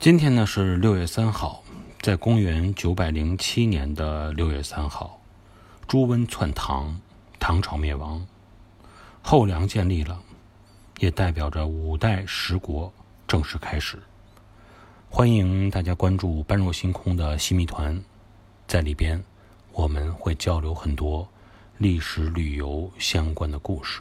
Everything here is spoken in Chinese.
今天呢是六月三号在公元九百零七年的六月三号朱温篡唐唐朝灭亡。后梁建立了也代表着五代十国正式开始。欢迎大家关注般若星空的新密团在里边我们会交流很多历史旅游相关的故事。